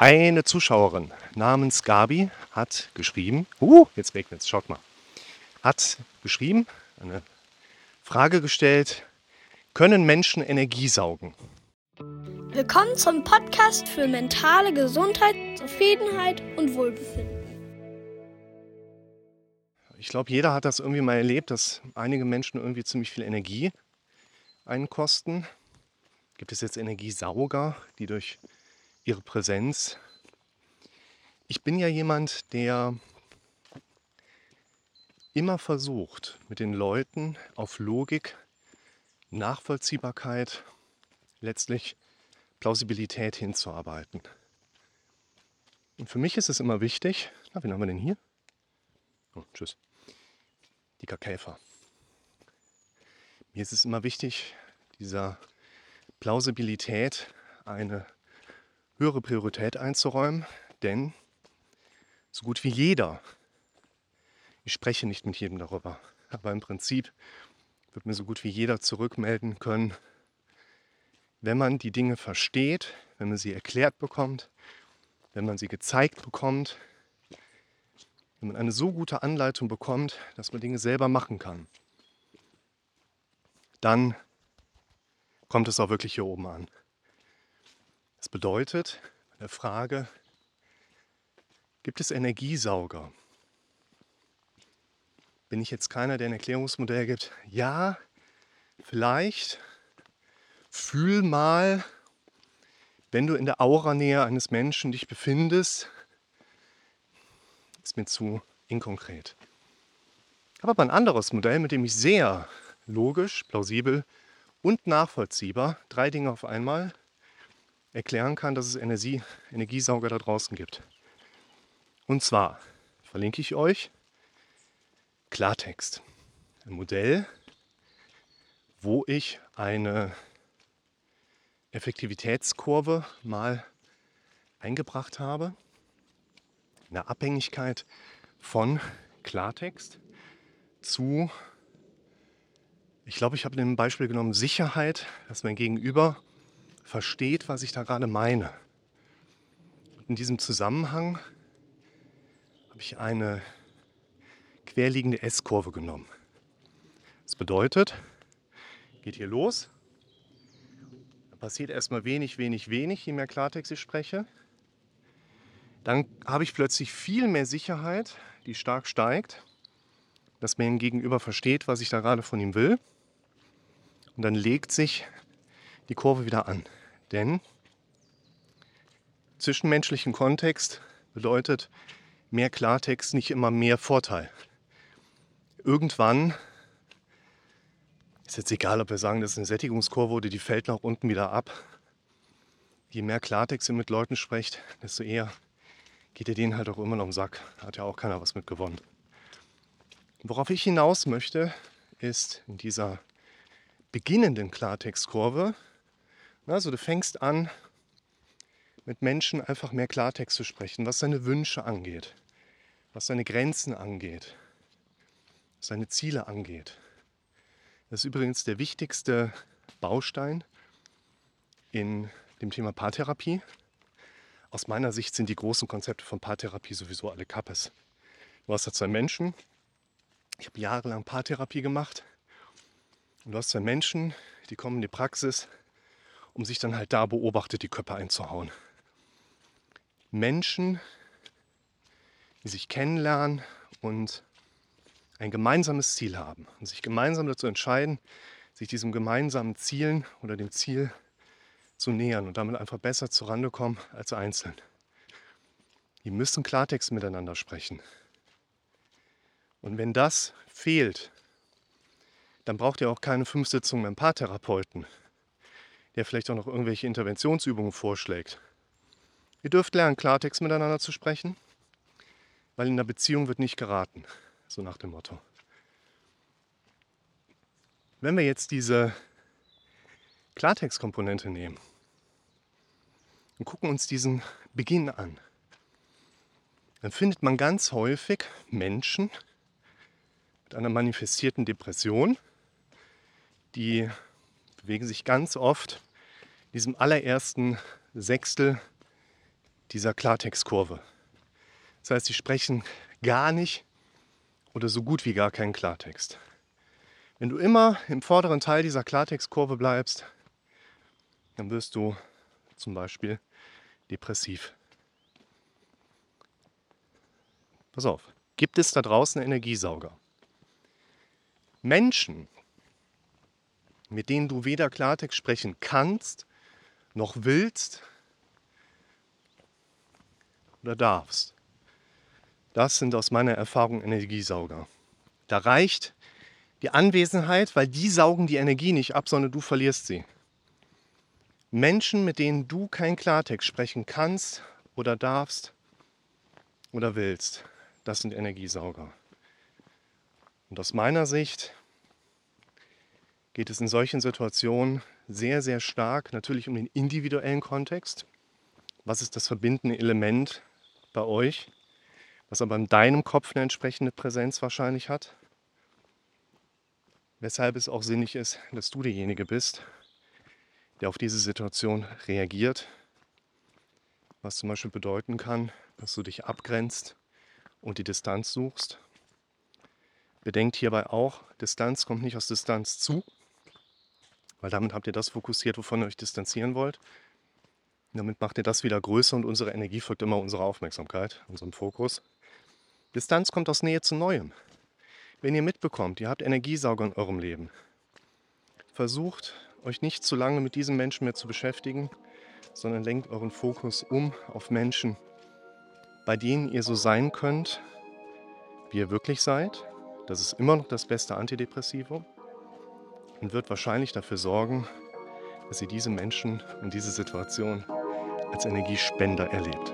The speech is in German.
Eine Zuschauerin namens Gabi hat geschrieben, uh, jetzt regnet es, schaut mal, hat geschrieben, eine Frage gestellt, können Menschen Energie saugen? Willkommen zum Podcast für mentale Gesundheit, Zufriedenheit und Wohlbefinden. Ich glaube, jeder hat das irgendwie mal erlebt, dass einige Menschen irgendwie ziemlich viel Energie einkosten. Gibt es jetzt Energiesauger, die durch ihre Präsenz. Ich bin ja jemand, der immer versucht, mit den Leuten auf Logik, Nachvollziehbarkeit, letztlich Plausibilität hinzuarbeiten. Und für mich ist es immer wichtig, na, wen haben wir denn hier? Oh, tschüss. Die Kakäfer. Mir ist es immer wichtig, dieser Plausibilität eine höhere Priorität einzuräumen, denn so gut wie jeder, ich spreche nicht mit jedem darüber, aber im Prinzip wird mir so gut wie jeder zurückmelden können, wenn man die Dinge versteht, wenn man sie erklärt bekommt, wenn man sie gezeigt bekommt, wenn man eine so gute Anleitung bekommt, dass man Dinge selber machen kann, dann kommt es auch wirklich hier oben an. Das bedeutet, bei der Frage, gibt es Energiesauger? Bin ich jetzt keiner, der ein Erklärungsmodell gibt? Ja, vielleicht. Fühl mal, wenn du in der Auranähe eines Menschen dich befindest, ist mir zu inkonkret. Ich habe aber ein anderes Modell, mit dem ich sehr logisch, plausibel und nachvollziehbar drei Dinge auf einmal erklären kann, dass es Energie, Energiesauger da draußen gibt. Und zwar verlinke ich euch Klartext. Ein Modell, wo ich eine Effektivitätskurve mal eingebracht habe. Eine Abhängigkeit von Klartext zu, ich glaube, ich habe ein Beispiel genommen, Sicherheit, dass mein Gegenüber versteht, was ich da gerade meine. in diesem Zusammenhang habe ich eine querliegende S-Kurve genommen. Das bedeutet, geht hier los, da passiert erstmal wenig, wenig, wenig, je mehr Klartext ich spreche. Dann habe ich plötzlich viel mehr Sicherheit, die stark steigt, dass mein Gegenüber versteht, was ich da gerade von ihm will. Und dann legt sich die Kurve wieder an. Denn zwischenmenschlichen Kontext bedeutet mehr Klartext nicht immer mehr Vorteil. Irgendwann ist jetzt egal, ob wir sagen, das ist eine Sättigungskurve oder die fällt nach unten wieder ab. Je mehr Klartext ihr mit Leuten sprecht, desto eher geht ihr denen halt auch immer noch im Sack. Hat ja auch keiner was mit gewonnen. Worauf ich hinaus möchte, ist in dieser beginnenden Klartextkurve also du fängst an, mit Menschen einfach mehr Klartext zu sprechen, was seine Wünsche angeht, was seine Grenzen angeht, was seine Ziele angeht. Das ist übrigens der wichtigste Baustein in dem Thema Paartherapie. Aus meiner Sicht sind die großen Konzepte von Paartherapie sowieso alle Kappes. Du hast da zwei Menschen. Ich habe jahrelang Paartherapie gemacht. Und du hast zwei Menschen, die kommen in die Praxis um sich dann halt da beobachtet die Köpfe einzuhauen. Menschen, die sich kennenlernen und ein gemeinsames Ziel haben und sich gemeinsam dazu entscheiden, sich diesem gemeinsamen Zielen oder dem Ziel zu nähern und damit einfach besser zurande kommen als einzeln. Die müssen Klartext miteinander sprechen. Und wenn das fehlt, dann braucht ihr auch keine fünf Sitzungen beim Paartherapeuten, der vielleicht auch noch irgendwelche Interventionsübungen vorschlägt. Ihr dürft lernen, Klartext miteinander zu sprechen, weil in der Beziehung wird nicht geraten, so nach dem Motto. Wenn wir jetzt diese Klartextkomponente nehmen und gucken uns diesen Beginn an, dann findet man ganz häufig Menschen mit einer manifestierten Depression, die bewegen sich ganz oft diesem allerersten Sechstel dieser Klartextkurve. Das heißt, sie sprechen gar nicht oder so gut wie gar keinen Klartext. Wenn du immer im vorderen Teil dieser Klartextkurve bleibst, dann wirst du zum Beispiel depressiv. Pass auf, gibt es da draußen Energiesauger? Menschen, mit denen du weder Klartext sprechen kannst, noch willst oder darfst. Das sind aus meiner Erfahrung Energiesauger. Da reicht die Anwesenheit, weil die saugen die Energie nicht ab, sondern du verlierst sie. Menschen, mit denen du kein Klartext sprechen kannst oder darfst oder willst, das sind Energiesauger. Und aus meiner Sicht geht es in solchen Situationen sehr, sehr stark natürlich um den individuellen Kontext. Was ist das verbindende Element bei euch, was aber in deinem Kopf eine entsprechende Präsenz wahrscheinlich hat? Weshalb es auch sinnig ist, dass du derjenige bist, der auf diese Situation reagiert. Was zum Beispiel bedeuten kann, dass du dich abgrenzt und die Distanz suchst. Bedenkt hierbei auch, Distanz kommt nicht aus Distanz zu, weil damit habt ihr das fokussiert, wovon ihr euch distanzieren wollt. Damit macht ihr das wieder größer und unsere Energie folgt immer unserer Aufmerksamkeit, unserem Fokus. Distanz kommt aus Nähe zu Neuem. Wenn ihr mitbekommt, ihr habt Energiesauger in eurem Leben, versucht euch nicht zu lange mit diesen Menschen mehr zu beschäftigen, sondern lenkt euren Fokus um auf Menschen, bei denen ihr so sein könnt, wie ihr wirklich seid. Das ist immer noch das beste Antidepressivum und wird wahrscheinlich dafür sorgen, dass ihr diese Menschen und diese Situation als Energiespender erlebt.